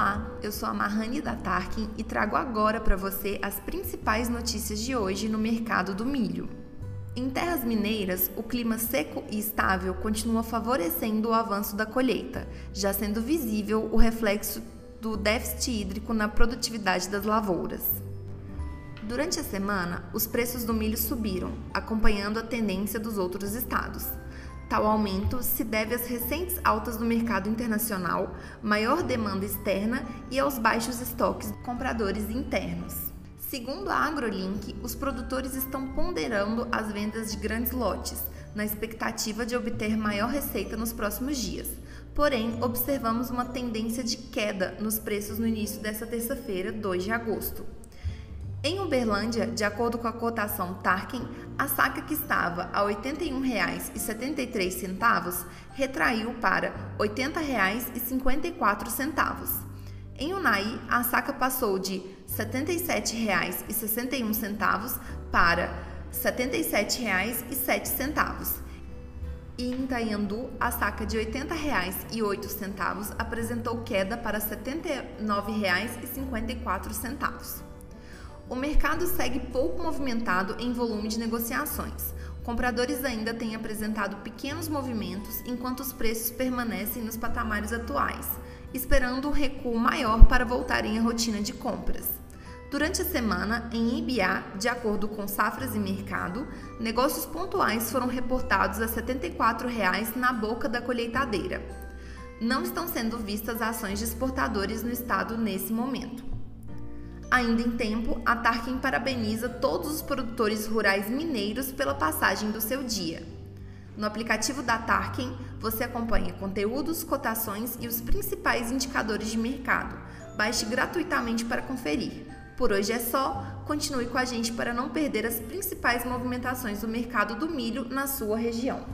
Olá, eu sou a Mahani da Tarkin e trago agora para você as principais notícias de hoje no mercado do milho. Em terras mineiras, o clima seco e estável continua favorecendo o avanço da colheita, já sendo visível o reflexo do déficit hídrico na produtividade das lavouras. Durante a semana, os preços do milho subiram, acompanhando a tendência dos outros estados. Tal aumento se deve às recentes altas do mercado internacional, maior demanda externa e aos baixos estoques de compradores internos. Segundo a AgroLink, os produtores estão ponderando as vendas de grandes lotes, na expectativa de obter maior receita nos próximos dias. Porém, observamos uma tendência de queda nos preços no início desta terça-feira, 2 de agosto. Em Uberlândia, de acordo com a cotação Tarkin, a saca que estava a R$ 81,73 retraiu para R$ 80,54. Em Unai, a saca passou de R$ 77,61 para R$ 77,07. E em Itaiandu, a saca de R$ 80,08 apresentou queda para R$ 79,54 o mercado segue pouco movimentado em volume de negociações. Compradores ainda têm apresentado pequenos movimentos enquanto os preços permanecem nos patamares atuais, esperando um recuo maior para voltarem à rotina de compras. Durante a semana, em IBA, de acordo com Safras e Mercado, negócios pontuais foram reportados a R$ 74,00 na boca da colheitadeira. Não estão sendo vistas ações de exportadores no estado nesse momento. Ainda em tempo, a Tarkin parabeniza todos os produtores rurais mineiros pela passagem do seu dia. No aplicativo da Tarkin, você acompanha conteúdos, cotações e os principais indicadores de mercado. Baixe gratuitamente para conferir. Por hoje é só. Continue com a gente para não perder as principais movimentações do mercado do milho na sua região.